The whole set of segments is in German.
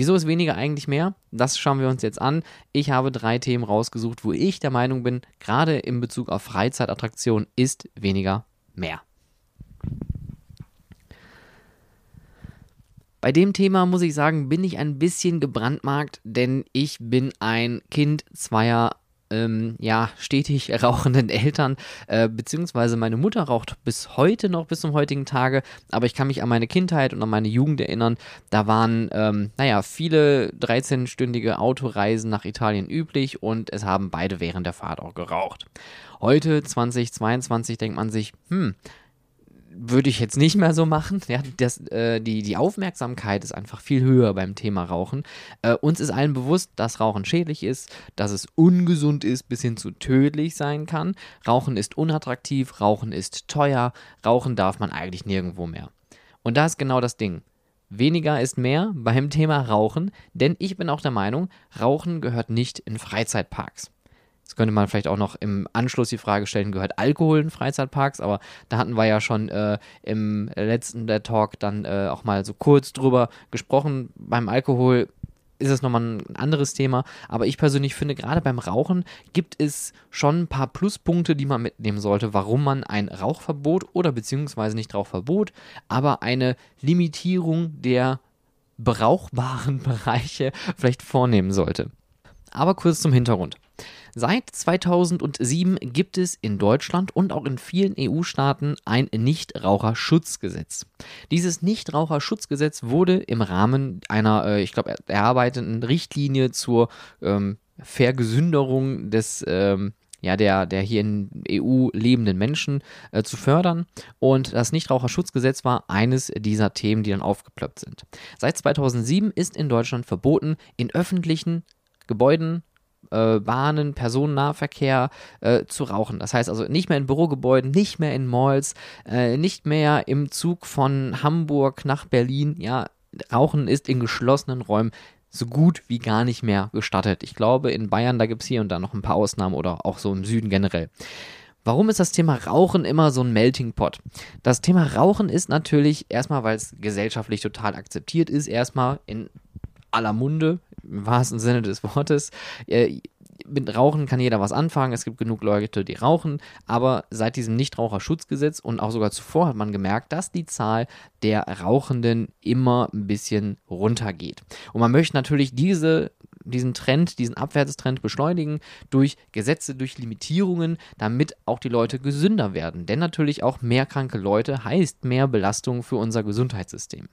Wieso ist weniger eigentlich mehr? Das schauen wir uns jetzt an. Ich habe drei Themen rausgesucht, wo ich der Meinung bin, gerade in Bezug auf Freizeitattraktionen ist weniger mehr. Bei dem Thema muss ich sagen, bin ich ein bisschen gebrandmarkt, denn ich bin ein Kind zweier ähm, ja, stetig rauchenden Eltern, äh, beziehungsweise meine Mutter raucht bis heute noch, bis zum heutigen Tage, aber ich kann mich an meine Kindheit und an meine Jugend erinnern. Da waren, ähm, naja, viele 13-stündige Autoreisen nach Italien üblich und es haben beide während der Fahrt auch geraucht. Heute, 2022, denkt man sich, hm, würde ich jetzt nicht mehr so machen. Ja, das, äh, die, die Aufmerksamkeit ist einfach viel höher beim Thema Rauchen. Äh, uns ist allen bewusst, dass Rauchen schädlich ist, dass es ungesund ist, bis hin zu tödlich sein kann. Rauchen ist unattraktiv, Rauchen ist teuer, Rauchen darf man eigentlich nirgendwo mehr. Und da ist genau das Ding. Weniger ist mehr beim Thema Rauchen, denn ich bin auch der Meinung, Rauchen gehört nicht in Freizeitparks. Jetzt könnte man vielleicht auch noch im Anschluss die Frage stellen, gehört Alkohol in Freizeitparks? Aber da hatten wir ja schon äh, im letzten der Talk dann äh, auch mal so kurz drüber gesprochen. Beim Alkohol ist es nochmal ein anderes Thema. Aber ich persönlich finde, gerade beim Rauchen gibt es schon ein paar Pluspunkte, die man mitnehmen sollte, warum man ein Rauchverbot oder beziehungsweise nicht Rauchverbot, aber eine Limitierung der brauchbaren Bereiche vielleicht vornehmen sollte. Aber kurz zum Hintergrund. Seit 2007 gibt es in Deutschland und auch in vielen EU-Staaten ein Nichtraucherschutzgesetz. Dieses Nichtraucherschutzgesetz wurde im Rahmen einer, äh, ich glaube, erarbeiteten Richtlinie zur ähm, Vergesünderung des ähm, ja, der, der hier in EU lebenden Menschen äh, zu fördern. Und das Nichtraucherschutzgesetz war eines dieser Themen, die dann aufgeplöppt sind. Seit 2007 ist in Deutschland verboten, in öffentlichen Gebäuden, äh, Bahnen, Personennahverkehr äh, zu rauchen. Das heißt also nicht mehr in Bürogebäuden, nicht mehr in Malls, äh, nicht mehr im Zug von Hamburg nach Berlin. Ja, Rauchen ist in geschlossenen Räumen so gut wie gar nicht mehr gestattet. Ich glaube, in Bayern, da gibt es hier und da noch ein paar Ausnahmen oder auch so im Süden generell. Warum ist das Thema Rauchen immer so ein Melting Pot? Das Thema Rauchen ist natürlich erstmal, weil es gesellschaftlich total akzeptiert ist, erstmal in aller Munde, im wahrsten Sinne des Wortes. Äh, mit Rauchen kann jeder was anfangen. Es gibt genug Leute, die rauchen. Aber seit diesem Nichtraucherschutzgesetz und auch sogar zuvor hat man gemerkt, dass die Zahl der Rauchenden immer ein bisschen runtergeht. Und man möchte natürlich diese diesen Trend, diesen Abwärtstrend beschleunigen durch Gesetze, durch Limitierungen, damit auch die Leute gesünder werden. Denn natürlich auch mehr kranke Leute heißt mehr Belastung für unser Gesundheitssystem.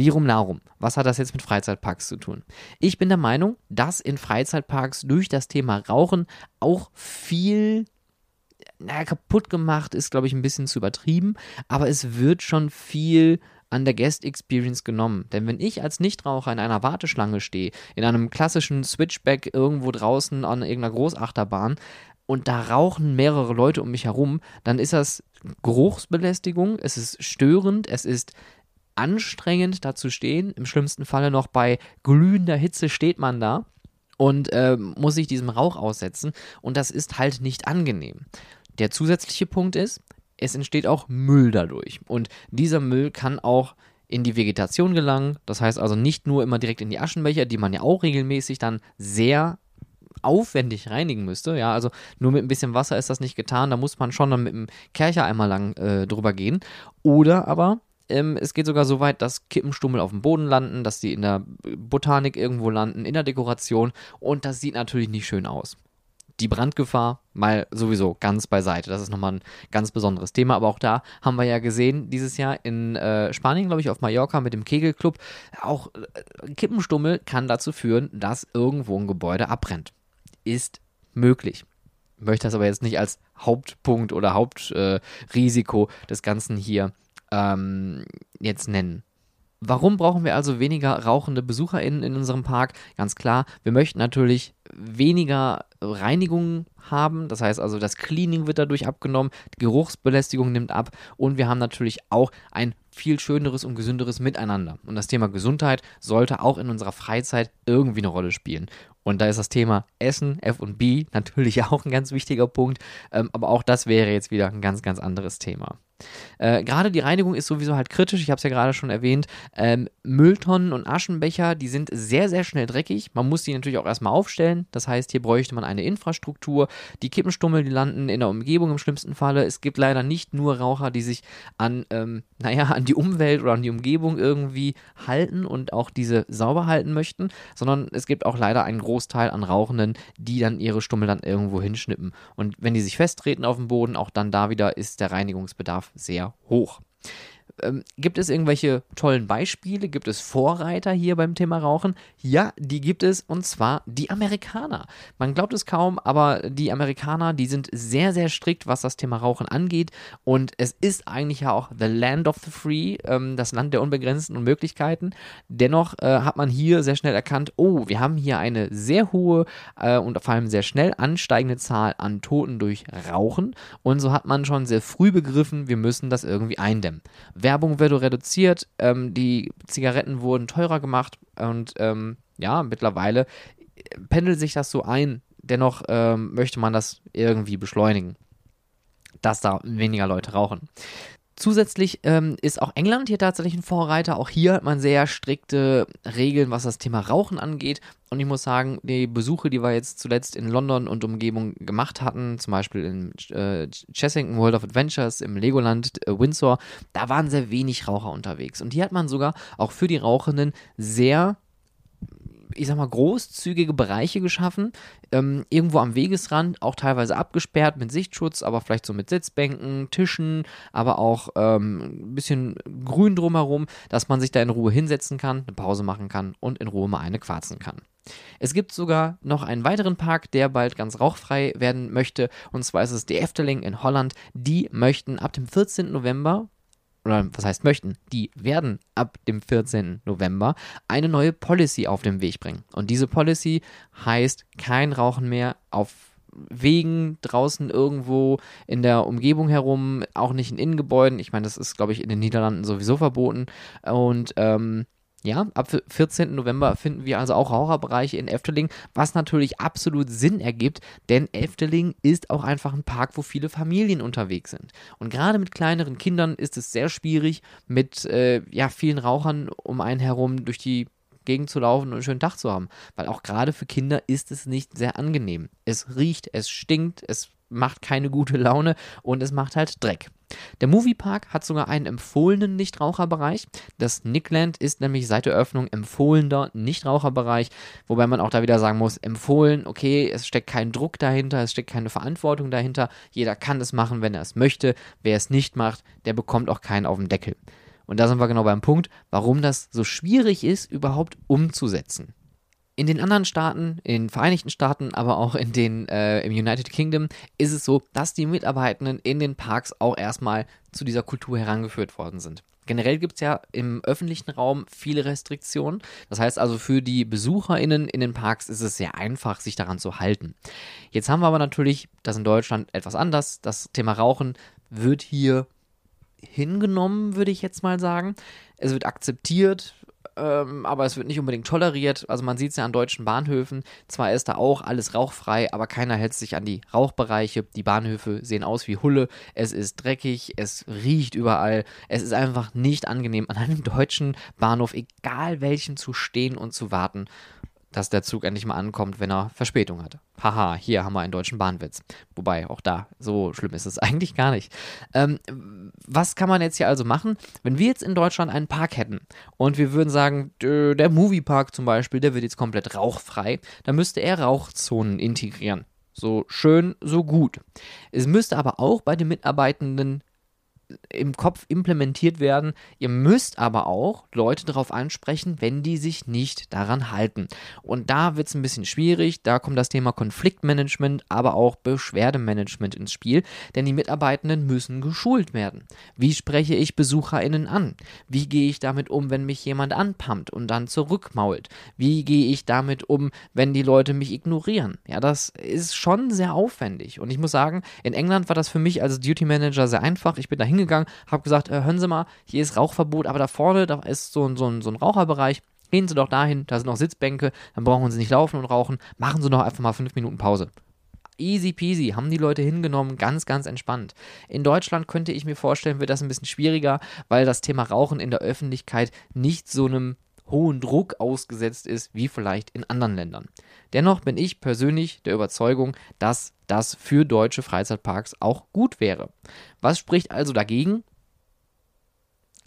Lirum Larum. Was hat das jetzt mit Freizeitparks zu tun? Ich bin der Meinung, dass in Freizeitparks durch das Thema Rauchen auch viel naja, kaputt gemacht ist, glaube ich, ein bisschen zu übertrieben, aber es wird schon viel an der Guest Experience genommen. Denn wenn ich als Nichtraucher in einer Warteschlange stehe, in einem klassischen Switchback irgendwo draußen an irgendeiner Großachterbahn und da rauchen mehrere Leute um mich herum, dann ist das Geruchsbelästigung, es ist störend, es ist anstrengend da zu stehen. Im schlimmsten Falle noch bei glühender Hitze steht man da und äh, muss sich diesem Rauch aussetzen. Und das ist halt nicht angenehm. Der zusätzliche Punkt ist, es entsteht auch Müll dadurch. Und dieser Müll kann auch in die Vegetation gelangen. Das heißt also nicht nur immer direkt in die Aschenbecher, die man ja auch regelmäßig dann sehr aufwendig reinigen müsste. Ja, also nur mit ein bisschen Wasser ist das nicht getan. Da muss man schon dann mit dem Kercher einmal lang äh, drüber gehen. Oder aber ähm, es geht sogar so weit, dass Kippenstummel auf dem Boden landen, dass die in der Botanik irgendwo landen, in der Dekoration und das sieht natürlich nicht schön aus. Die Brandgefahr mal sowieso ganz beiseite. Das ist nochmal ein ganz besonderes Thema. Aber auch da haben wir ja gesehen, dieses Jahr in äh, Spanien, glaube ich, auf Mallorca mit dem Kegelclub, auch äh, Kippenstummel kann dazu führen, dass irgendwo ein Gebäude abbrennt. Ist möglich möchte das aber jetzt nicht als Hauptpunkt oder Hauptrisiko äh, des Ganzen hier ähm, jetzt nennen. Warum brauchen wir also weniger rauchende BesucherInnen in unserem Park? Ganz klar, wir möchten natürlich weniger Reinigung haben. Das heißt also, das Cleaning wird dadurch abgenommen, die Geruchsbelästigung nimmt ab und wir haben natürlich auch ein viel schöneres und gesünderes Miteinander. Und das Thema Gesundheit sollte auch in unserer Freizeit irgendwie eine Rolle spielen. Und da ist das Thema Essen, F&B natürlich auch ein ganz wichtiger Punkt. Ähm, aber auch das wäre jetzt wieder ein ganz, ganz anderes Thema. Äh, gerade die Reinigung ist sowieso halt kritisch. Ich habe es ja gerade schon erwähnt. Ähm, Mülltonnen und Aschenbecher, die sind sehr, sehr schnell dreckig. Man muss die natürlich auch erstmal aufstellen. Das heißt, hier bräuchte man eine Infrastruktur. Die Kippenstummel, die landen in der Umgebung im schlimmsten Falle. Es gibt leider nicht nur Raucher, die sich an, ähm, naja, an die Umwelt oder an die Umgebung irgendwie halten und auch diese sauber halten möchten, sondern es gibt auch leider einen Großteil an Rauchenden, die dann ihre Stummel dann irgendwo hinschnippen. Und wenn die sich festtreten auf dem Boden, auch dann da wieder ist der Reinigungsbedarf sehr hoch. Ähm, gibt es irgendwelche tollen Beispiele? Gibt es Vorreiter hier beim Thema Rauchen? Ja, die gibt es und zwar die Amerikaner. Man glaubt es kaum, aber die Amerikaner, die sind sehr, sehr strikt, was das Thema Rauchen angeht und es ist eigentlich ja auch the land of the free, ähm, das Land der unbegrenzten Möglichkeiten. Dennoch äh, hat man hier sehr schnell erkannt, oh, wir haben hier eine sehr hohe äh, und vor allem sehr schnell ansteigende Zahl an Toten durch Rauchen und so hat man schon sehr früh begriffen, wir müssen das irgendwie eindämmen. Werbung wurde reduziert, ähm, die Zigaretten wurden teurer gemacht und ähm, ja, mittlerweile pendelt sich das so ein. Dennoch ähm, möchte man das irgendwie beschleunigen, dass da weniger Leute rauchen. Zusätzlich ähm, ist auch England hier tatsächlich ein Vorreiter. Auch hier hat man sehr strikte Regeln, was das Thema Rauchen angeht. Und ich muss sagen, die Besuche, die wir jetzt zuletzt in London und Umgebung gemacht hatten, zum Beispiel in äh, Chessington World of Adventures, im Legoland äh, Windsor, da waren sehr wenig Raucher unterwegs. Und hier hat man sogar auch für die Rauchenden sehr ich sag mal, großzügige Bereiche geschaffen, ähm, irgendwo am Wegesrand, auch teilweise abgesperrt mit Sichtschutz, aber vielleicht so mit Sitzbänken, Tischen, aber auch ähm, ein bisschen grün drumherum, dass man sich da in Ruhe hinsetzen kann, eine Pause machen kann und in Ruhe mal eine quarzen kann. Es gibt sogar noch einen weiteren Park, der bald ganz rauchfrei werden möchte, und zwar ist es die Efteling in Holland. Die möchten ab dem 14. November oder was heißt möchten, die werden ab dem 14. November eine neue Policy auf den Weg bringen. Und diese Policy heißt kein Rauchen mehr auf Wegen draußen irgendwo in der Umgebung herum, auch nicht in Innengebäuden. Ich meine, das ist, glaube ich, in den Niederlanden sowieso verboten. Und ähm, ja, ab 14. November finden wir also auch Raucherbereiche in Efteling, was natürlich absolut Sinn ergibt, denn Efteling ist auch einfach ein Park, wo viele Familien unterwegs sind. Und gerade mit kleineren Kindern ist es sehr schwierig, mit äh, ja, vielen Rauchern um einen herum durch die Gegend zu laufen und einen schönen Tag zu haben. Weil auch gerade für Kinder ist es nicht sehr angenehm. Es riecht, es stinkt, es macht keine gute Laune und es macht halt Dreck. Der Moviepark hat sogar einen empfohlenen Nichtraucherbereich. Das Nickland ist nämlich seit der Öffnung empfohlener Nichtraucherbereich, wobei man auch da wieder sagen muss, empfohlen, okay, es steckt kein Druck dahinter, es steckt keine Verantwortung dahinter. Jeder kann es machen, wenn er es möchte. Wer es nicht macht, der bekommt auch keinen auf den Deckel. Und da sind wir genau beim Punkt, warum das so schwierig ist, überhaupt umzusetzen. In den anderen Staaten, in den Vereinigten Staaten, aber auch in den, äh, im United Kingdom ist es so, dass die Mitarbeitenden in den Parks auch erstmal zu dieser Kultur herangeführt worden sind. Generell gibt es ja im öffentlichen Raum viele Restriktionen. Das heißt also, für die BesucherInnen in den Parks ist es sehr einfach, sich daran zu halten. Jetzt haben wir aber natürlich das in Deutschland etwas anders. Das Thema Rauchen wird hier hingenommen, würde ich jetzt mal sagen. Es wird akzeptiert, ähm, aber es wird nicht unbedingt toleriert. Also man sieht es ja an deutschen Bahnhöfen. Zwar ist da auch alles rauchfrei, aber keiner hält sich an die Rauchbereiche. Die Bahnhöfe sehen aus wie Hulle. Es ist dreckig, es riecht überall. Es ist einfach nicht angenehm, an einem deutschen Bahnhof, egal welchen, zu stehen und zu warten dass der Zug endlich mal ankommt, wenn er Verspätung hat. Haha, hier haben wir einen deutschen Bahnwitz. Wobei, auch da, so schlimm ist es eigentlich gar nicht. Ähm, was kann man jetzt hier also machen? Wenn wir jetzt in Deutschland einen Park hätten und wir würden sagen, der Moviepark zum Beispiel, der wird jetzt komplett rauchfrei, dann müsste er Rauchzonen integrieren. So schön, so gut. Es müsste aber auch bei den Mitarbeitenden im Kopf implementiert werden. Ihr müsst aber auch Leute darauf ansprechen, wenn die sich nicht daran halten. Und da wird es ein bisschen schwierig. Da kommt das Thema Konfliktmanagement, aber auch Beschwerdemanagement ins Spiel, denn die Mitarbeitenden müssen geschult werden. Wie spreche ich BesucherInnen an? Wie gehe ich damit um, wenn mich jemand anpumpt und dann zurückmault? Wie gehe ich damit um, wenn die Leute mich ignorieren? Ja, das ist schon sehr aufwendig. Und ich muss sagen, in England war das für mich als Duty Manager sehr einfach. Ich bin da hingegangen, habe gesagt, äh, hören Sie mal, hier ist Rauchverbot, aber da vorne, da ist so, so, so ein Raucherbereich. Gehen Sie doch dahin, da sind noch Sitzbänke, dann brauchen Sie nicht laufen und rauchen. Machen Sie doch einfach mal fünf Minuten Pause. Easy peasy, haben die Leute hingenommen, ganz, ganz entspannt. In Deutschland könnte ich mir vorstellen, wird das ein bisschen schwieriger, weil das Thema Rauchen in der Öffentlichkeit nicht so einem hohen Druck ausgesetzt ist, wie vielleicht in anderen Ländern. Dennoch bin ich persönlich der Überzeugung, dass das für deutsche Freizeitparks auch gut wäre. Was spricht also dagegen?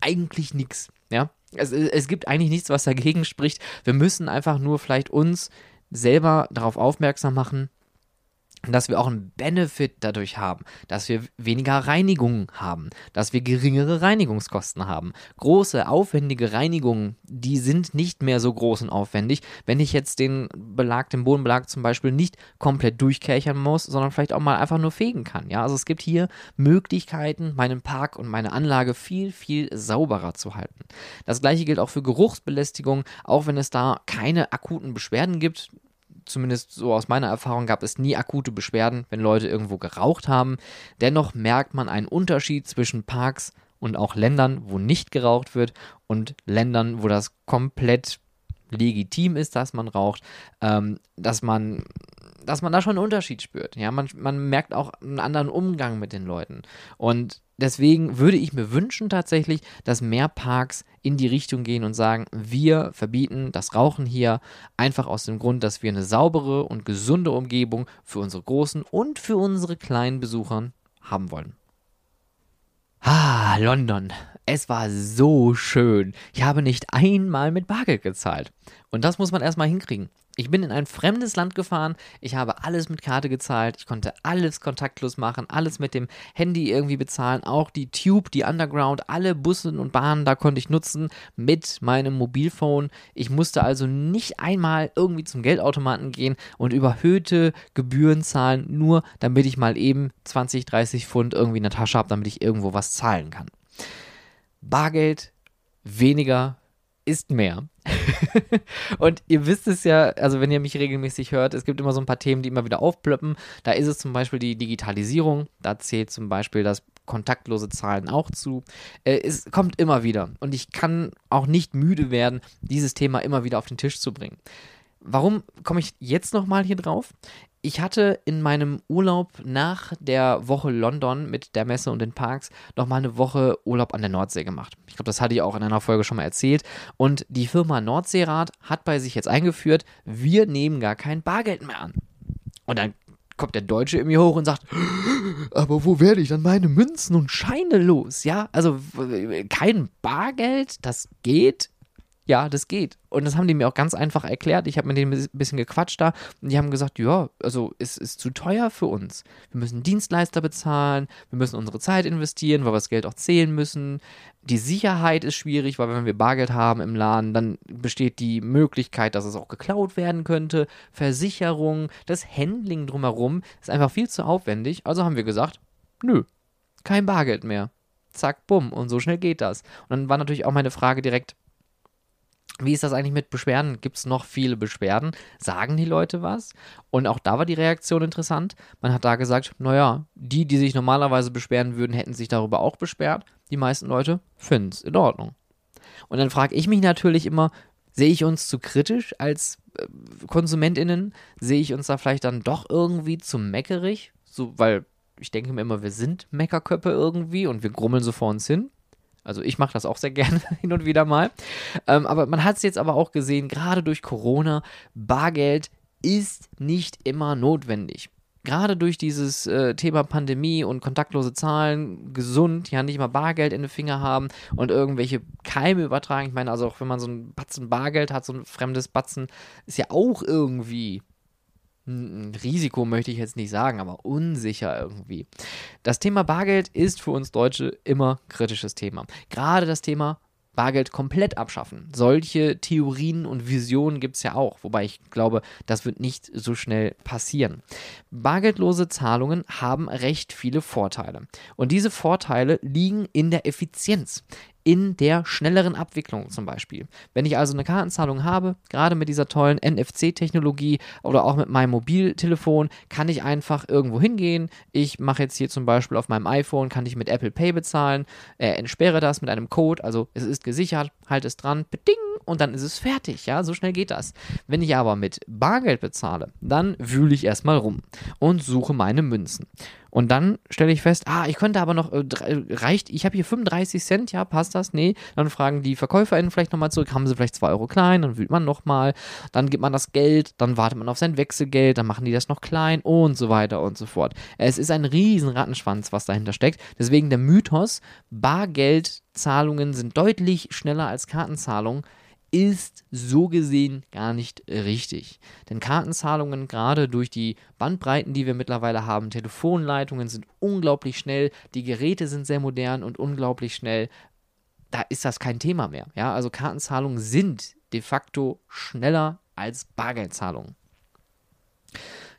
Eigentlich nichts. Ja? Es, es gibt eigentlich nichts, was dagegen spricht. Wir müssen einfach nur vielleicht uns selber darauf aufmerksam machen, dass wir auch einen Benefit dadurch haben, dass wir weniger Reinigungen haben, dass wir geringere Reinigungskosten haben. Große, aufwendige Reinigungen, die sind nicht mehr so groß und aufwendig, wenn ich jetzt den Belag, den Bodenbelag zum Beispiel nicht komplett durchkärchern muss, sondern vielleicht auch mal einfach nur fegen kann. Ja, also es gibt hier Möglichkeiten, meinen Park und meine Anlage viel, viel sauberer zu halten. Das gleiche gilt auch für Geruchsbelästigung, auch wenn es da keine akuten Beschwerden gibt zumindest so aus meiner Erfahrung, gab es nie akute Beschwerden, wenn Leute irgendwo geraucht haben. Dennoch merkt man einen Unterschied zwischen Parks und auch Ländern, wo nicht geraucht wird und Ländern, wo das komplett legitim ist, dass man raucht, ähm, dass man dass man da schon einen Unterschied spürt. Ja, man, man merkt auch einen anderen Umgang mit den Leuten. Und deswegen würde ich mir wünschen tatsächlich, dass mehr Parks in die Richtung gehen und sagen, wir verbieten das Rauchen hier einfach aus dem Grund, dass wir eine saubere und gesunde Umgebung für unsere großen und für unsere kleinen Besucher haben wollen. Ah, London. Es war so schön. Ich habe nicht einmal mit Bargeld gezahlt. Und das muss man erstmal hinkriegen. Ich bin in ein fremdes Land gefahren, ich habe alles mit Karte gezahlt, ich konnte alles kontaktlos machen, alles mit dem Handy irgendwie bezahlen, auch die Tube, die Underground, alle Busse und Bahnen, da konnte ich nutzen mit meinem Mobilphone. Ich musste also nicht einmal irgendwie zum Geldautomaten gehen und überhöhte Gebühren zahlen, nur damit ich mal eben 20, 30 Pfund irgendwie in der Tasche habe, damit ich irgendwo was zahlen kann. Bargeld weniger ist mehr. und ihr wisst es ja, also wenn ihr mich regelmäßig hört, es gibt immer so ein paar Themen, die immer wieder aufplöppen. Da ist es zum Beispiel die Digitalisierung, da zählt zum Beispiel das kontaktlose Zahlen auch zu. Äh, es kommt immer wieder und ich kann auch nicht müde werden, dieses Thema immer wieder auf den Tisch zu bringen. Warum komme ich jetzt nochmal hier drauf? Ich hatte in meinem Urlaub nach der Woche London mit der Messe und den Parks nochmal eine Woche Urlaub an der Nordsee gemacht. Ich glaube, das hatte ich auch in einer Folge schon mal erzählt. Und die Firma Nordseerad hat bei sich jetzt eingeführt, wir nehmen gar kein Bargeld mehr an. Und dann kommt der Deutsche mir hoch und sagt, aber wo werde ich dann meine Münzen und Scheine los? Ja, also kein Bargeld, das geht ja, das geht. Und das haben die mir auch ganz einfach erklärt. Ich habe mit denen ein bisschen gequatscht da und die haben gesagt, ja, also es ist zu teuer für uns. Wir müssen Dienstleister bezahlen, wir müssen unsere Zeit investieren, weil wir das Geld auch zählen müssen. Die Sicherheit ist schwierig, weil wenn wir Bargeld haben im Laden, dann besteht die Möglichkeit, dass es auch geklaut werden könnte. Versicherung, das Handling drumherum ist einfach viel zu aufwendig. Also haben wir gesagt, nö, kein Bargeld mehr. Zack, bumm. Und so schnell geht das. Und dann war natürlich auch meine Frage direkt, wie ist das eigentlich mit Beschwerden? Gibt es noch viele Beschwerden? Sagen die Leute was? Und auch da war die Reaktion interessant. Man hat da gesagt, naja, die, die sich normalerweise beschweren würden, hätten sich darüber auch beschwert. Die meisten Leute finden es in Ordnung. Und dann frage ich mich natürlich immer, sehe ich uns zu kritisch als äh, KonsumentInnen? Sehe ich uns da vielleicht dann doch irgendwie zu meckerig? So, weil ich denke mir immer, wir sind Meckerköppe irgendwie und wir grummeln so vor uns hin. Also ich mache das auch sehr gerne hin und wieder mal. Ähm, aber man hat es jetzt aber auch gesehen, gerade durch Corona, Bargeld ist nicht immer notwendig. Gerade durch dieses äh, Thema Pandemie und kontaktlose Zahlen, gesund, ja, nicht mal Bargeld in den Finger haben und irgendwelche Keime übertragen. Ich meine, also auch wenn man so ein Batzen Bargeld hat, so ein fremdes Batzen, ist ja auch irgendwie Risiko möchte ich jetzt nicht sagen, aber unsicher irgendwie. Das Thema Bargeld ist für uns Deutsche immer kritisches Thema. Gerade das Thema Bargeld komplett abschaffen. Solche Theorien und Visionen gibt es ja auch, wobei ich glaube, das wird nicht so schnell passieren. Bargeldlose Zahlungen haben recht viele Vorteile. Und diese Vorteile liegen in der Effizienz in der schnelleren Abwicklung zum Beispiel. Wenn ich also eine Kartenzahlung habe, gerade mit dieser tollen NFC-Technologie oder auch mit meinem Mobiltelefon, kann ich einfach irgendwo hingehen. Ich mache jetzt hier zum Beispiel auf meinem iPhone, kann ich mit Apple Pay bezahlen, äh, entsperre das mit einem Code, also es ist gesichert, halte es dran, beding, und dann ist es fertig, ja, so schnell geht das. Wenn ich aber mit Bargeld bezahle, dann wühle ich erstmal rum und suche meine Münzen. Und dann stelle ich fest, ah, ich könnte aber noch, äh, reicht, ich habe hier 35 Cent, ja, passt das? Nee. Dann fragen die VerkäuferInnen vielleicht nochmal zurück, haben sie vielleicht 2 Euro klein, dann wühlt man nochmal, dann gibt man das Geld, dann wartet man auf sein Wechselgeld, dann machen die das noch klein und so weiter und so fort. Es ist ein riesen Rattenschwanz, was dahinter steckt. Deswegen der Mythos, Bargeldzahlungen sind deutlich schneller als Kartenzahlungen ist so gesehen gar nicht richtig. Denn Kartenzahlungen, gerade durch die Bandbreiten, die wir mittlerweile haben, Telefonleitungen sind unglaublich schnell, die Geräte sind sehr modern und unglaublich schnell. Da ist das kein Thema mehr. Ja, also Kartenzahlungen sind de facto schneller als Bargeldzahlungen.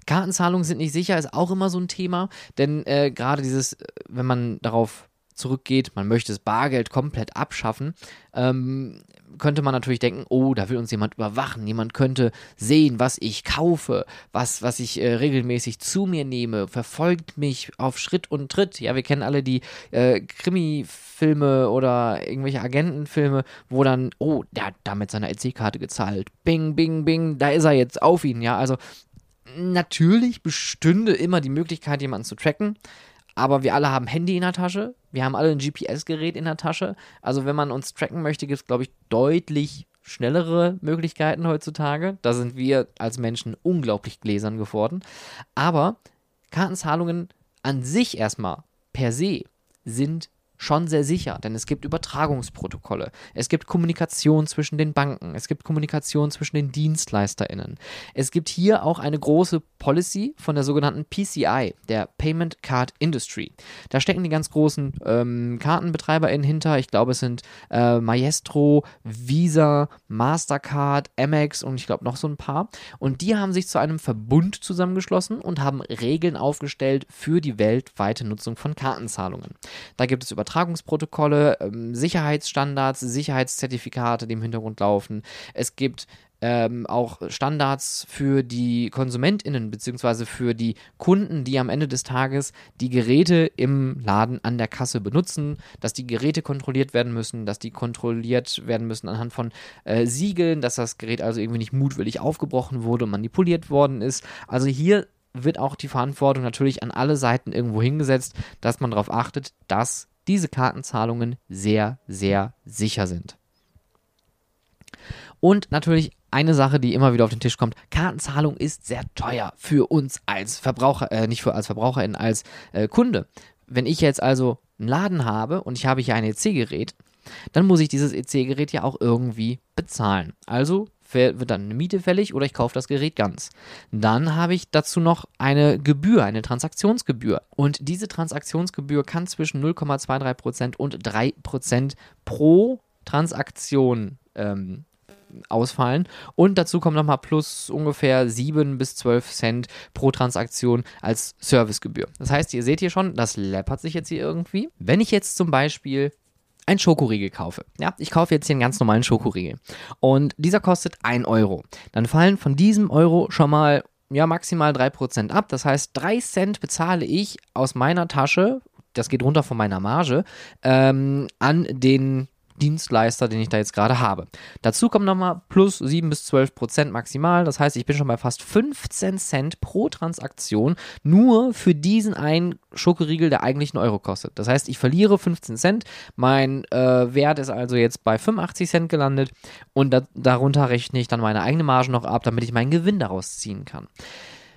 Kartenzahlungen sind nicht sicher, ist auch immer so ein Thema, denn äh, gerade dieses, äh, wenn man darauf zurückgeht, man möchte das Bargeld komplett abschaffen, ähm, könnte man natürlich denken, oh, da will uns jemand überwachen, jemand könnte sehen, was ich kaufe, was, was ich äh, regelmäßig zu mir nehme, verfolgt mich auf Schritt und Tritt. Ja, wir kennen alle die äh, Krimi-Filme oder irgendwelche Agentenfilme, wo dann, oh, der hat damit seine EC-Karte gezahlt. Bing, bing, bing, da ist er jetzt auf ihn. Ja, also natürlich bestünde immer die Möglichkeit, jemanden zu tracken aber wir alle haben Handy in der Tasche, wir haben alle ein GPS-Gerät in der Tasche. Also wenn man uns tracken möchte, gibt es, glaube ich, deutlich schnellere Möglichkeiten heutzutage. Da sind wir als Menschen unglaublich gläsern geworden. Aber Kartenzahlungen an sich erstmal per se sind schon sehr sicher, denn es gibt Übertragungsprotokolle, es gibt Kommunikation zwischen den Banken, es gibt Kommunikation zwischen den DienstleisterInnen. Es gibt hier auch eine große Policy von der sogenannten PCI, der Payment Card Industry. Da stecken die ganz großen ähm, KartenbetreiberInnen hinter. Ich glaube, es sind äh, Maestro, Visa, Mastercard, Amex und ich glaube noch so ein paar. Und die haben sich zu einem Verbund zusammengeschlossen und haben Regeln aufgestellt für die weltweite Nutzung von Kartenzahlungen. Da gibt es Übertragungsprotokolle Übertragungsprotokolle, ähm, Sicherheitsstandards, Sicherheitszertifikate, die im Hintergrund laufen. Es gibt ähm, auch Standards für die KonsumentInnen bzw. für die Kunden, die am Ende des Tages die Geräte im Laden an der Kasse benutzen, dass die Geräte kontrolliert werden müssen, dass die kontrolliert werden müssen anhand von äh, Siegeln, dass das Gerät also irgendwie nicht mutwillig aufgebrochen wurde und manipuliert worden ist. Also hier wird auch die Verantwortung natürlich an alle Seiten irgendwo hingesetzt, dass man darauf achtet, dass diese Kartenzahlungen sehr, sehr sicher sind. Und natürlich eine Sache, die immer wieder auf den Tisch kommt: Kartenzahlung ist sehr teuer für uns als Verbraucher, äh, nicht für als Verbraucherin, als äh, Kunde. Wenn ich jetzt also einen Laden habe und ich habe hier ein EC-Gerät, dann muss ich dieses EC-Gerät ja auch irgendwie bezahlen. Also wird dann eine Miete fällig oder ich kaufe das Gerät ganz. Dann habe ich dazu noch eine Gebühr, eine Transaktionsgebühr. Und diese Transaktionsgebühr kann zwischen 0,23% und 3% pro Transaktion ähm, ausfallen. Und dazu kommt nochmal plus ungefähr 7 bis 12 Cent pro Transaktion als Servicegebühr. Das heißt, ihr seht hier schon, das läppert sich jetzt hier irgendwie. Wenn ich jetzt zum Beispiel ein Schokoriegel kaufe. Ja, ich kaufe jetzt hier einen ganz normalen Schokoriegel. Und dieser kostet 1 Euro. Dann fallen von diesem Euro schon mal ja, maximal 3% ab. Das heißt, 3 Cent bezahle ich aus meiner Tasche, das geht runter von meiner Marge, ähm, an den Dienstleister, den ich da jetzt gerade habe. Dazu kommen nochmal plus 7 bis 12 Prozent maximal. Das heißt, ich bin schon bei fast 15 Cent pro Transaktion nur für diesen einen Schokoriegel, der eigentlich einen Euro kostet. Das heißt, ich verliere 15 Cent. Mein äh, Wert ist also jetzt bei 85 Cent gelandet und da, darunter rechne ich dann meine eigene Marge noch ab, damit ich meinen Gewinn daraus ziehen kann.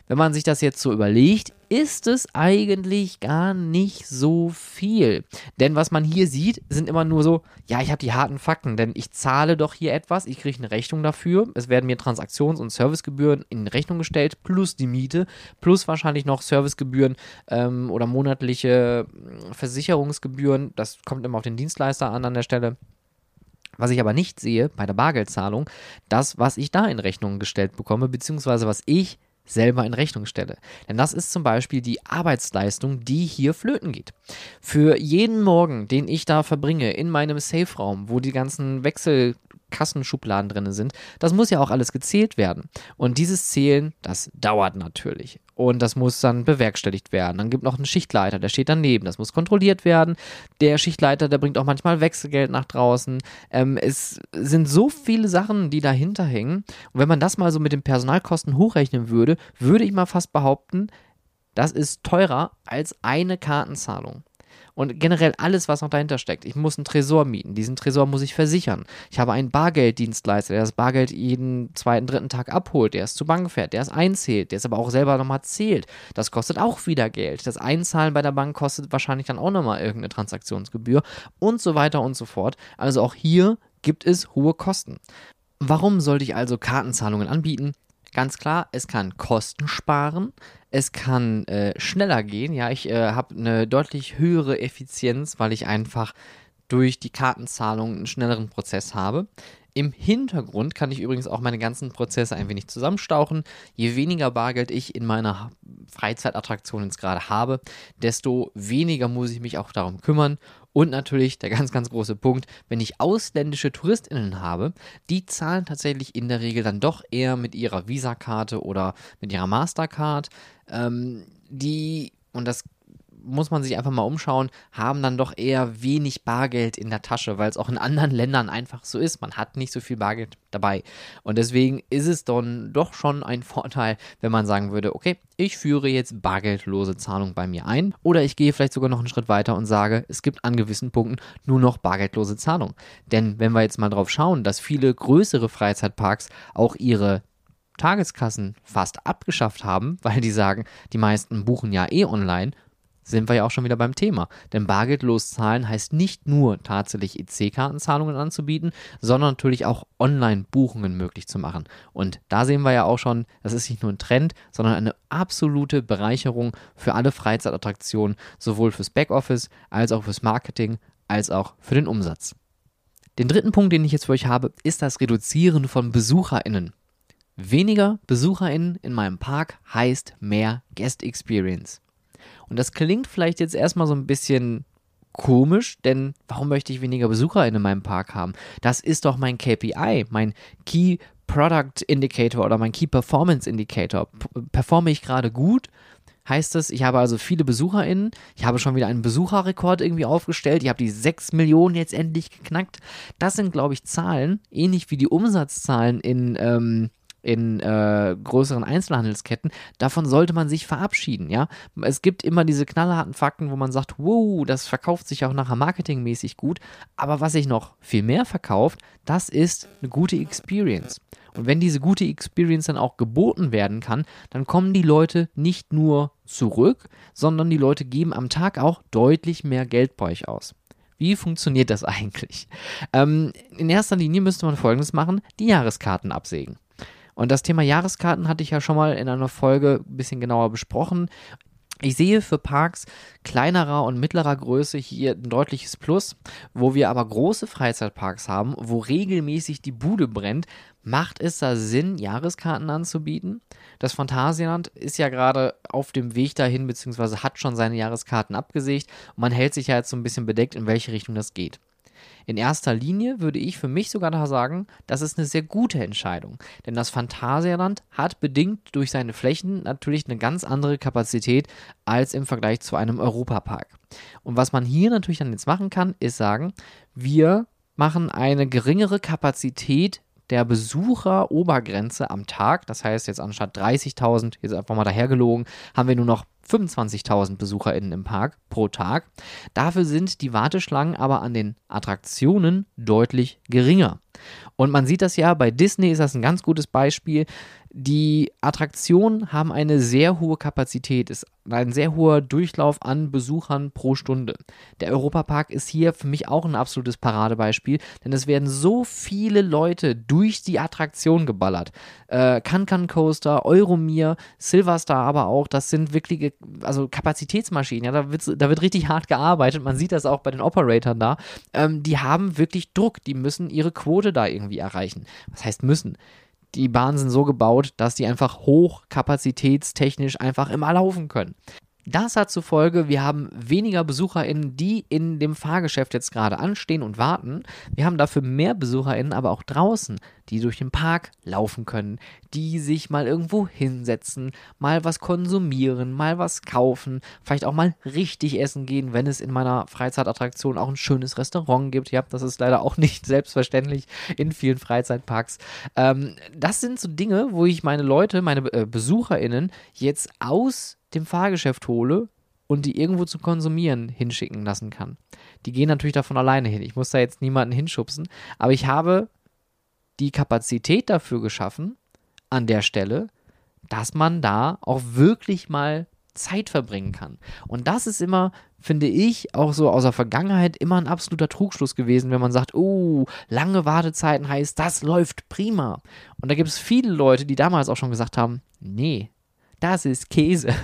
Wenn man sich das jetzt so überlegt, ist es eigentlich gar nicht so viel. Denn was man hier sieht, sind immer nur so, ja, ich habe die harten Fakten, denn ich zahle doch hier etwas, ich kriege eine Rechnung dafür, es werden mir Transaktions- und Servicegebühren in Rechnung gestellt, plus die Miete, plus wahrscheinlich noch Servicegebühren ähm, oder monatliche hm, Versicherungsgebühren, das kommt immer auf den Dienstleister an an der Stelle. Was ich aber nicht sehe bei der Bargeldzahlung, das, was ich da in Rechnung gestellt bekomme, beziehungsweise was ich selber in Rechnung stelle. Denn das ist zum Beispiel die Arbeitsleistung, die hier flöten geht. Für jeden Morgen, den ich da verbringe in meinem Safe-Raum, wo die ganzen Wechsel Kassenschubladen drin sind. Das muss ja auch alles gezählt werden. Und dieses Zählen, das dauert natürlich. Und das muss dann bewerkstelligt werden. Dann gibt noch einen Schichtleiter, der steht daneben. Das muss kontrolliert werden. Der Schichtleiter, der bringt auch manchmal Wechselgeld nach draußen. Ähm, es sind so viele Sachen, die dahinter hängen. Und wenn man das mal so mit den Personalkosten hochrechnen würde, würde ich mal fast behaupten, das ist teurer als eine Kartenzahlung und generell alles, was noch dahinter steckt. Ich muss einen Tresor mieten, diesen Tresor muss ich versichern. Ich habe einen Bargelddienstleister, der das Bargeld jeden zweiten, dritten Tag abholt, der es zur Bank fährt, der es einzählt, der es aber auch selber nochmal zählt. Das kostet auch wieder Geld. Das Einzahlen bei der Bank kostet wahrscheinlich dann auch nochmal irgendeine Transaktionsgebühr und so weiter und so fort. Also auch hier gibt es hohe Kosten. Warum sollte ich also Kartenzahlungen anbieten? Ganz klar, es kann Kosten sparen, es kann äh, schneller gehen. Ja, ich äh, habe eine deutlich höhere Effizienz, weil ich einfach durch die Kartenzahlung einen schnelleren Prozess habe. Im Hintergrund kann ich übrigens auch meine ganzen Prozesse ein wenig zusammenstauchen. Je weniger Bargeld ich in meiner Freizeitattraktion jetzt gerade habe, desto weniger muss ich mich auch darum kümmern. Und natürlich der ganz, ganz große Punkt, wenn ich ausländische TouristInnen habe, die zahlen tatsächlich in der Regel dann doch eher mit ihrer Visa-Karte oder mit ihrer Mastercard. Ähm, die, und das muss man sich einfach mal umschauen, haben dann doch eher wenig Bargeld in der Tasche, weil es auch in anderen Ländern einfach so ist. Man hat nicht so viel Bargeld dabei. Und deswegen ist es dann doch schon ein Vorteil, wenn man sagen würde, okay, ich führe jetzt bargeldlose Zahlung bei mir ein. Oder ich gehe vielleicht sogar noch einen Schritt weiter und sage, es gibt an gewissen Punkten nur noch bargeldlose Zahlung. Denn wenn wir jetzt mal drauf schauen, dass viele größere Freizeitparks auch ihre Tageskassen fast abgeschafft haben, weil die sagen, die meisten buchen ja eh online sind wir ja auch schon wieder beim Thema. Denn bargeldlos zahlen heißt nicht nur tatsächlich EC-Kartenzahlungen anzubieten, sondern natürlich auch Online-Buchungen möglich zu machen. Und da sehen wir ja auch schon, das ist nicht nur ein Trend, sondern eine absolute Bereicherung für alle Freizeitattraktionen, sowohl fürs Backoffice als auch fürs Marketing als auch für den Umsatz. Den dritten Punkt, den ich jetzt für euch habe, ist das Reduzieren von BesucherInnen. Weniger BesucherInnen in meinem Park heißt mehr Guest Experience. Und das klingt vielleicht jetzt erstmal so ein bisschen komisch, denn warum möchte ich weniger Besucher in meinem Park haben? Das ist doch mein KPI, mein Key Product Indicator oder mein Key Performance Indicator. P performe ich gerade gut? Heißt es, ich habe also viele BesucherInnen, ich habe schon wieder einen Besucherrekord irgendwie aufgestellt, ich habe die 6 Millionen jetzt endlich geknackt. Das sind, glaube ich, Zahlen, ähnlich wie die Umsatzzahlen in ähm, in äh, größeren Einzelhandelsketten, davon sollte man sich verabschieden, ja. Es gibt immer diese knallharten Fakten, wo man sagt, wow, das verkauft sich auch nachher marketingmäßig gut, aber was sich noch viel mehr verkauft, das ist eine gute Experience. Und wenn diese gute Experience dann auch geboten werden kann, dann kommen die Leute nicht nur zurück, sondern die Leute geben am Tag auch deutlich mehr Geld bei euch aus. Wie funktioniert das eigentlich? Ähm, in erster Linie müsste man folgendes machen: die Jahreskarten absägen. Und das Thema Jahreskarten hatte ich ja schon mal in einer Folge ein bisschen genauer besprochen. Ich sehe für Parks kleinerer und mittlerer Größe hier ein deutliches Plus. Wo wir aber große Freizeitparks haben, wo regelmäßig die Bude brennt, macht es da Sinn, Jahreskarten anzubieten? Das Phantasialand ist ja gerade auf dem Weg dahin, beziehungsweise hat schon seine Jahreskarten abgesägt und man hält sich ja jetzt so ein bisschen bedeckt, in welche Richtung das geht. In erster Linie würde ich für mich sogar sagen, das ist eine sehr gute Entscheidung. Denn das Phantasialand hat bedingt durch seine Flächen natürlich eine ganz andere Kapazität als im Vergleich zu einem Europapark. Und was man hier natürlich dann jetzt machen kann, ist sagen, wir machen eine geringere Kapazität der Besucherobergrenze am Tag. Das heißt, jetzt anstatt 30.000, jetzt einfach mal dahergelogen, haben wir nur noch 25.000 BesucherInnen im Park pro Tag. Dafür sind die Warteschlangen aber an den Attraktionen deutlich geringer. Und man sieht das ja, bei Disney ist das ein ganz gutes Beispiel. Die Attraktionen haben eine sehr hohe Kapazität, ist ein sehr hoher Durchlauf an Besuchern pro Stunde. Der Europapark ist hier für mich auch ein absolutes Paradebeispiel, denn es werden so viele Leute durch die Attraktion geballert. Äh, Can Coaster, Euromir, Silverstar aber auch, das sind wirkliche, also Kapazitätsmaschinen, ja, da wird, da wird richtig hart gearbeitet, man sieht das auch bei den Operatoren da. Ähm, die haben wirklich Druck, die müssen ihre Quote da irgendwie erreichen. Was heißt müssen? die Bahnen sind so gebaut, dass die einfach hochkapazitätstechnisch einfach immer laufen können. Das hat zur Folge, wir haben weniger BesucherInnen, die in dem Fahrgeschäft jetzt gerade anstehen und warten. Wir haben dafür mehr BesucherInnen, aber auch draußen, die durch den Park laufen können, die sich mal irgendwo hinsetzen, mal was konsumieren, mal was kaufen, vielleicht auch mal richtig essen gehen, wenn es in meiner Freizeitattraktion auch ein schönes Restaurant gibt. Ja, das ist leider auch nicht selbstverständlich in vielen Freizeitparks. Ähm, das sind so Dinge, wo ich meine Leute, meine äh, BesucherInnen jetzt aus dem Fahrgeschäft hole und die irgendwo zu konsumieren hinschicken lassen kann. Die gehen natürlich davon alleine hin. Ich muss da jetzt niemanden hinschubsen, aber ich habe die Kapazität dafür geschaffen, an der Stelle, dass man da auch wirklich mal Zeit verbringen kann. Und das ist immer, finde ich, auch so aus der Vergangenheit immer ein absoluter Trugschluss gewesen, wenn man sagt, oh, lange Wartezeiten heißt, das läuft prima. Und da gibt es viele Leute, die damals auch schon gesagt haben, nee, das ist Käse.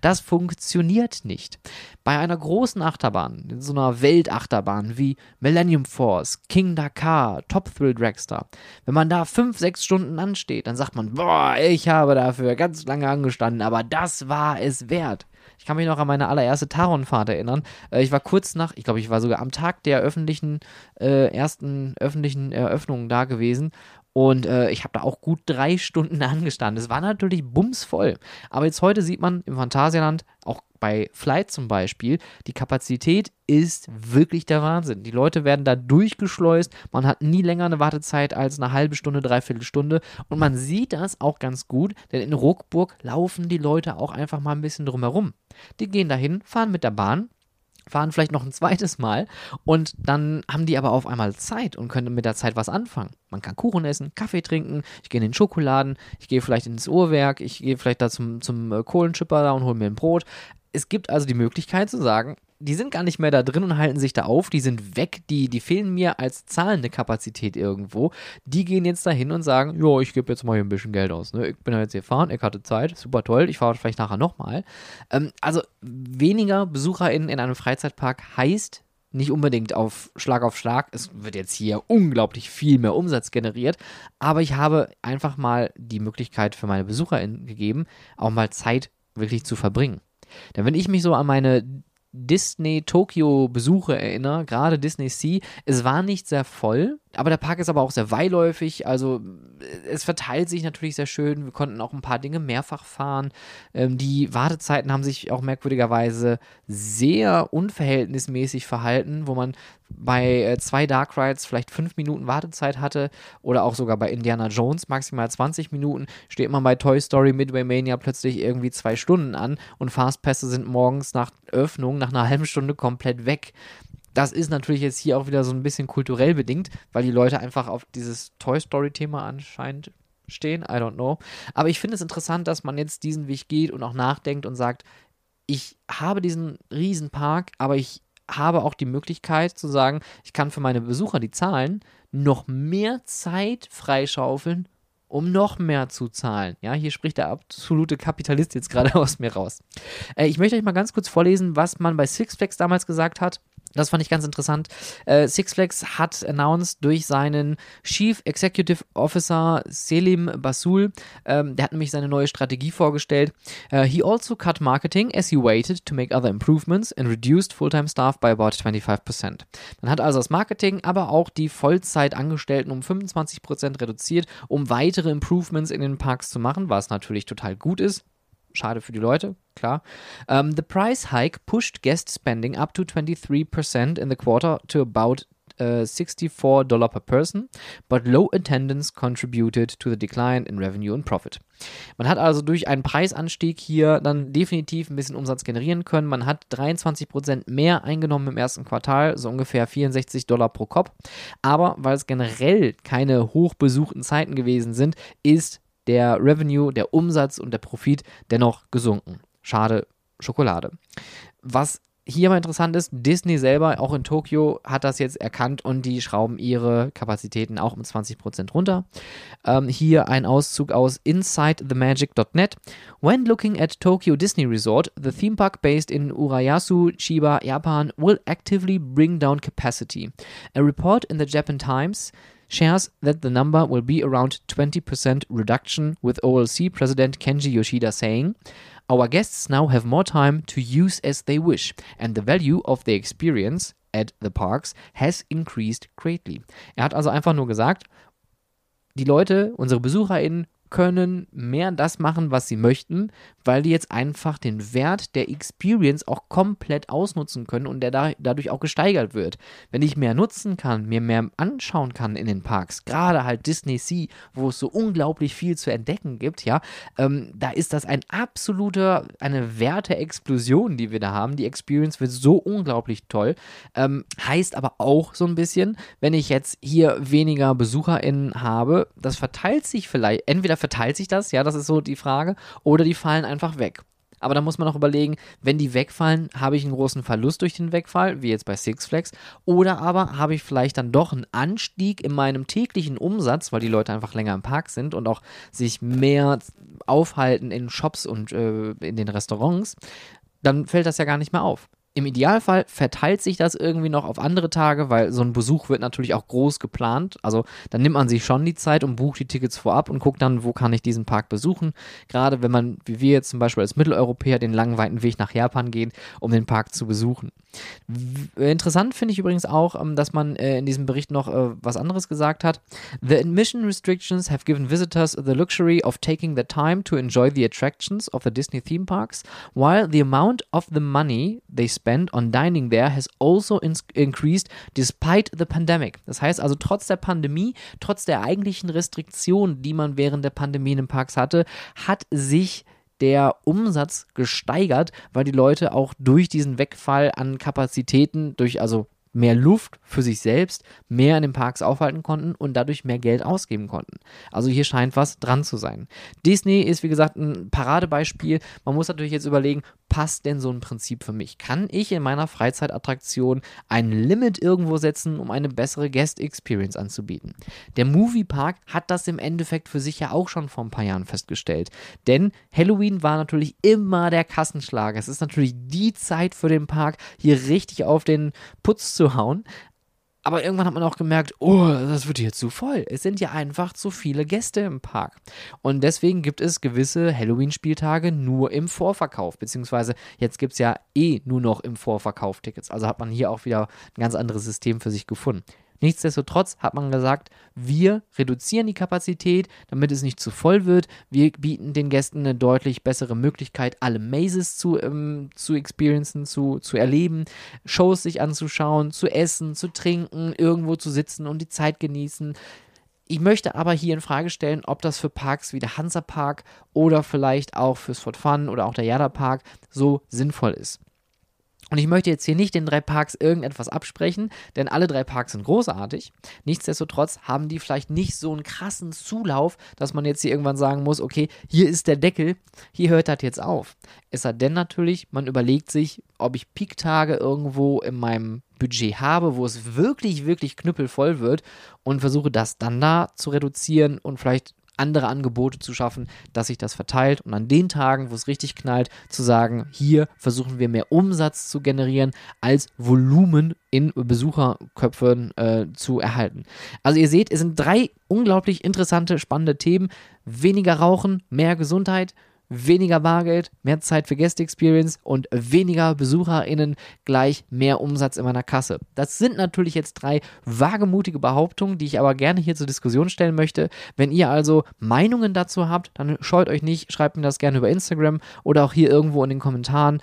Das funktioniert nicht. Bei einer großen Achterbahn, in so einer Weltachterbahn wie Millennium Force, King Dakar, Top Thrill Dragster, wenn man da fünf, sechs Stunden ansteht, dann sagt man, boah, ich habe dafür ganz lange angestanden, aber das war es wert. Ich kann mich noch an meine allererste Taron-Fahrt erinnern. Äh, ich war kurz nach, ich glaube, ich war sogar am Tag der öffentlichen, äh, ersten öffentlichen Eröffnung da gewesen und äh, ich habe da auch gut drei Stunden angestanden. Es war natürlich bumsvoll. Aber jetzt heute sieht man im Phantasialand, auch bei Flight zum Beispiel, die Kapazität ist wirklich der Wahnsinn. Die Leute werden da durchgeschleust. Man hat nie länger eine Wartezeit als eine halbe Stunde, dreiviertel Stunde. Und man sieht das auch ganz gut, denn in Ruckburg laufen die Leute auch einfach mal ein bisschen drumherum. Die gehen dahin, fahren mit der Bahn, fahren vielleicht noch ein zweites Mal und dann haben die aber auf einmal Zeit und können mit der Zeit was anfangen. Man kann Kuchen essen, Kaffee trinken, ich gehe in den Schokoladen, ich gehe vielleicht ins Uhrwerk, ich gehe vielleicht da zum, zum äh, Kohlenchipper da und hole mir ein Brot. Es gibt also die Möglichkeit zu sagen, die sind gar nicht mehr da drin und halten sich da auf, die sind weg, die, die fehlen mir als zahlende Kapazität irgendwo. Die gehen jetzt dahin und sagen, jo, ich gebe jetzt mal hier ein bisschen Geld aus. Ne? Ich bin ja jetzt hier fahren, ich hatte Zeit, super toll, ich fahre vielleicht nachher nochmal. Ähm, also weniger BesucherInnen in einem Freizeitpark heißt nicht unbedingt auf Schlag auf Schlag. Es wird jetzt hier unglaublich viel mehr Umsatz generiert, aber ich habe einfach mal die Möglichkeit für meine BesucherInnen gegeben, auch mal Zeit wirklich zu verbringen. Denn wenn ich mich so an meine Disney-Tokio-Besuche erinnere, gerade Disney Sea, es war nicht sehr voll, aber der Park ist aber auch sehr weitläufig, also es verteilt sich natürlich sehr schön. Wir konnten auch ein paar Dinge mehrfach fahren. Ähm, die Wartezeiten haben sich auch merkwürdigerweise sehr unverhältnismäßig verhalten, wo man bei äh, zwei Dark Rides vielleicht fünf Minuten Wartezeit hatte oder auch sogar bei Indiana Jones maximal 20 Minuten, steht man bei Toy Story Midway Mania plötzlich irgendwie zwei Stunden an und Fastpässe sind morgens nach Öffnung nach einer halben Stunde komplett weg. Das ist natürlich jetzt hier auch wieder so ein bisschen kulturell bedingt, weil die Leute einfach auf dieses Toy Story-Thema anscheinend stehen. I don't know. Aber ich finde es interessant, dass man jetzt diesen Weg geht und auch nachdenkt und sagt, ich habe diesen Riesenpark, aber ich habe auch die Möglichkeit zu sagen, ich kann für meine Besucher, die zahlen, noch mehr Zeit freischaufeln, um noch mehr zu zahlen. Ja, hier spricht der absolute Kapitalist jetzt gerade aus mir raus. Äh, ich möchte euch mal ganz kurz vorlesen, was man bei Six Flags damals gesagt hat. Das fand ich ganz interessant. Äh, Six Flags hat announced durch seinen Chief Executive Officer Selim Basul, ähm, der hat nämlich seine neue Strategie vorgestellt. Uh, he also cut marketing as he waited to make other improvements and reduced full-time staff by about 25%. Man hat also das Marketing, aber auch die Vollzeitangestellten um 25% reduziert, um weitere Improvements in den Parks zu machen, was natürlich total gut ist. Schade für die Leute, klar. Um, the price hike pushed guest spending up to 23% in the quarter to about uh, $64 per person, but low attendance contributed to the decline in revenue and profit. Man hat also durch einen Preisanstieg hier dann definitiv ein bisschen Umsatz generieren können. Man hat 23% mehr eingenommen im ersten Quartal, so ungefähr 64 Dollar pro Kopf. Aber weil es generell keine hochbesuchten Zeiten gewesen sind, ist der Revenue, der Umsatz und der Profit dennoch gesunken. Schade, Schokolade. Was hier mal interessant ist, Disney selber, auch in Tokio, hat das jetzt erkannt und die schrauben ihre Kapazitäten auch um 20% runter. Ähm, hier ein Auszug aus InsideTheMagic.net. When looking at Tokyo Disney Resort, the theme park based in Urayasu, Chiba, Japan will actively bring down capacity. A report in the Japan Times shares that the number will be around 20% reduction, with OLC President Kenji Yoshida saying, Our guests now have more time to use as they wish, and the value of their experience at the parks has increased greatly. Er hat also einfach nur gesagt, die Leute, unsere BesucherInnen, können mehr das machen, was sie möchten, weil die jetzt einfach den Wert der Experience auch komplett ausnutzen können und der da, dadurch auch gesteigert wird. Wenn ich mehr nutzen kann, mir mehr anschauen kann in den Parks, gerade halt Disney Sea, wo es so unglaublich viel zu entdecken gibt, ja, ähm, da ist das ein absoluter, eine Werteexplosion, die wir da haben. Die Experience wird so unglaublich toll. Ähm, heißt aber auch so ein bisschen, wenn ich jetzt hier weniger BesucherInnen habe, das verteilt sich vielleicht entweder verteilt sich das? Ja, das ist so die Frage. Oder die fallen einfach weg. Aber da muss man auch überlegen, wenn die wegfallen, habe ich einen großen Verlust durch den Wegfall, wie jetzt bei Six Flags, oder aber habe ich vielleicht dann doch einen Anstieg in meinem täglichen Umsatz, weil die Leute einfach länger im Park sind und auch sich mehr aufhalten in Shops und äh, in den Restaurants, dann fällt das ja gar nicht mehr auf. Im Idealfall verteilt sich das irgendwie noch auf andere Tage, weil so ein Besuch wird natürlich auch groß geplant. Also dann nimmt man sich schon die Zeit und bucht die Tickets vorab und guckt dann, wo kann ich diesen Park besuchen. Gerade wenn man, wie wir jetzt zum Beispiel als Mitteleuropäer, den langen, weiten Weg nach Japan gehen, um den Park zu besuchen. Interessant finde ich übrigens auch, ähm, dass man äh, in diesem Bericht noch äh, was anderes gesagt hat. The admission restrictions have given visitors the luxury of taking the time to enjoy the attractions of the Disney theme parks, while the amount of the money they spend on dining there has also in increased despite the pandemic. Das heißt also, trotz der Pandemie, trotz der eigentlichen Restriktionen, die man während der Pandemie in den Parks hatte, hat sich der Umsatz gesteigert, weil die Leute auch durch diesen Wegfall an Kapazitäten, durch also mehr Luft für sich selbst, mehr in den Parks aufhalten konnten und dadurch mehr Geld ausgeben konnten. Also hier scheint was dran zu sein. Disney ist, wie gesagt, ein Paradebeispiel. Man muss natürlich jetzt überlegen, passt denn so ein Prinzip für mich? Kann ich in meiner Freizeitattraktion ein Limit irgendwo setzen, um eine bessere Guest Experience anzubieten? Der Moviepark hat das im Endeffekt für sich ja auch schon vor ein paar Jahren festgestellt. Denn Halloween war natürlich immer der Kassenschlager. Es ist natürlich die Zeit für den Park, hier richtig auf den Putz zu hauen. Aber irgendwann hat man auch gemerkt, oh, das wird hier zu voll. Es sind ja einfach zu viele Gäste im Park. Und deswegen gibt es gewisse Halloween-Spieltage nur im Vorverkauf. Beziehungsweise jetzt gibt es ja eh nur noch im Vorverkauf Tickets. Also hat man hier auch wieder ein ganz anderes System für sich gefunden. Nichtsdestotrotz hat man gesagt, wir reduzieren die Kapazität, damit es nicht zu voll wird. Wir bieten den Gästen eine deutlich bessere Möglichkeit, alle Mazes zu, ähm, zu experiencen, zu, zu erleben, Shows sich anzuschauen, zu essen, zu trinken, irgendwo zu sitzen und die Zeit genießen. Ich möchte aber hier in Frage stellen, ob das für Parks wie der Hansa Park oder vielleicht auch fürs Fort Fun oder auch der Jada Park so sinnvoll ist. Und ich möchte jetzt hier nicht den drei Parks irgendetwas absprechen, denn alle drei Parks sind großartig. Nichtsdestotrotz haben die vielleicht nicht so einen krassen Zulauf, dass man jetzt hier irgendwann sagen muss, okay, hier ist der Deckel, hier hört das jetzt auf. Es sei denn natürlich, man überlegt sich, ob ich Peaktage irgendwo in meinem Budget habe, wo es wirklich, wirklich knüppelvoll wird und versuche das dann da zu reduzieren und vielleicht andere Angebote zu schaffen, dass sich das verteilt und an den Tagen, wo es richtig knallt, zu sagen, hier versuchen wir mehr Umsatz zu generieren, als Volumen in Besucherköpfen äh, zu erhalten. Also ihr seht, es sind drei unglaublich interessante, spannende Themen. Weniger Rauchen, mehr Gesundheit, weniger Bargeld, mehr Zeit für Guest Experience und weniger BesucherInnen gleich mehr Umsatz in meiner Kasse. Das sind natürlich jetzt drei wagemutige Behauptungen, die ich aber gerne hier zur Diskussion stellen möchte. Wenn ihr also Meinungen dazu habt, dann scheut euch nicht, schreibt mir das gerne über Instagram oder auch hier irgendwo in den Kommentaren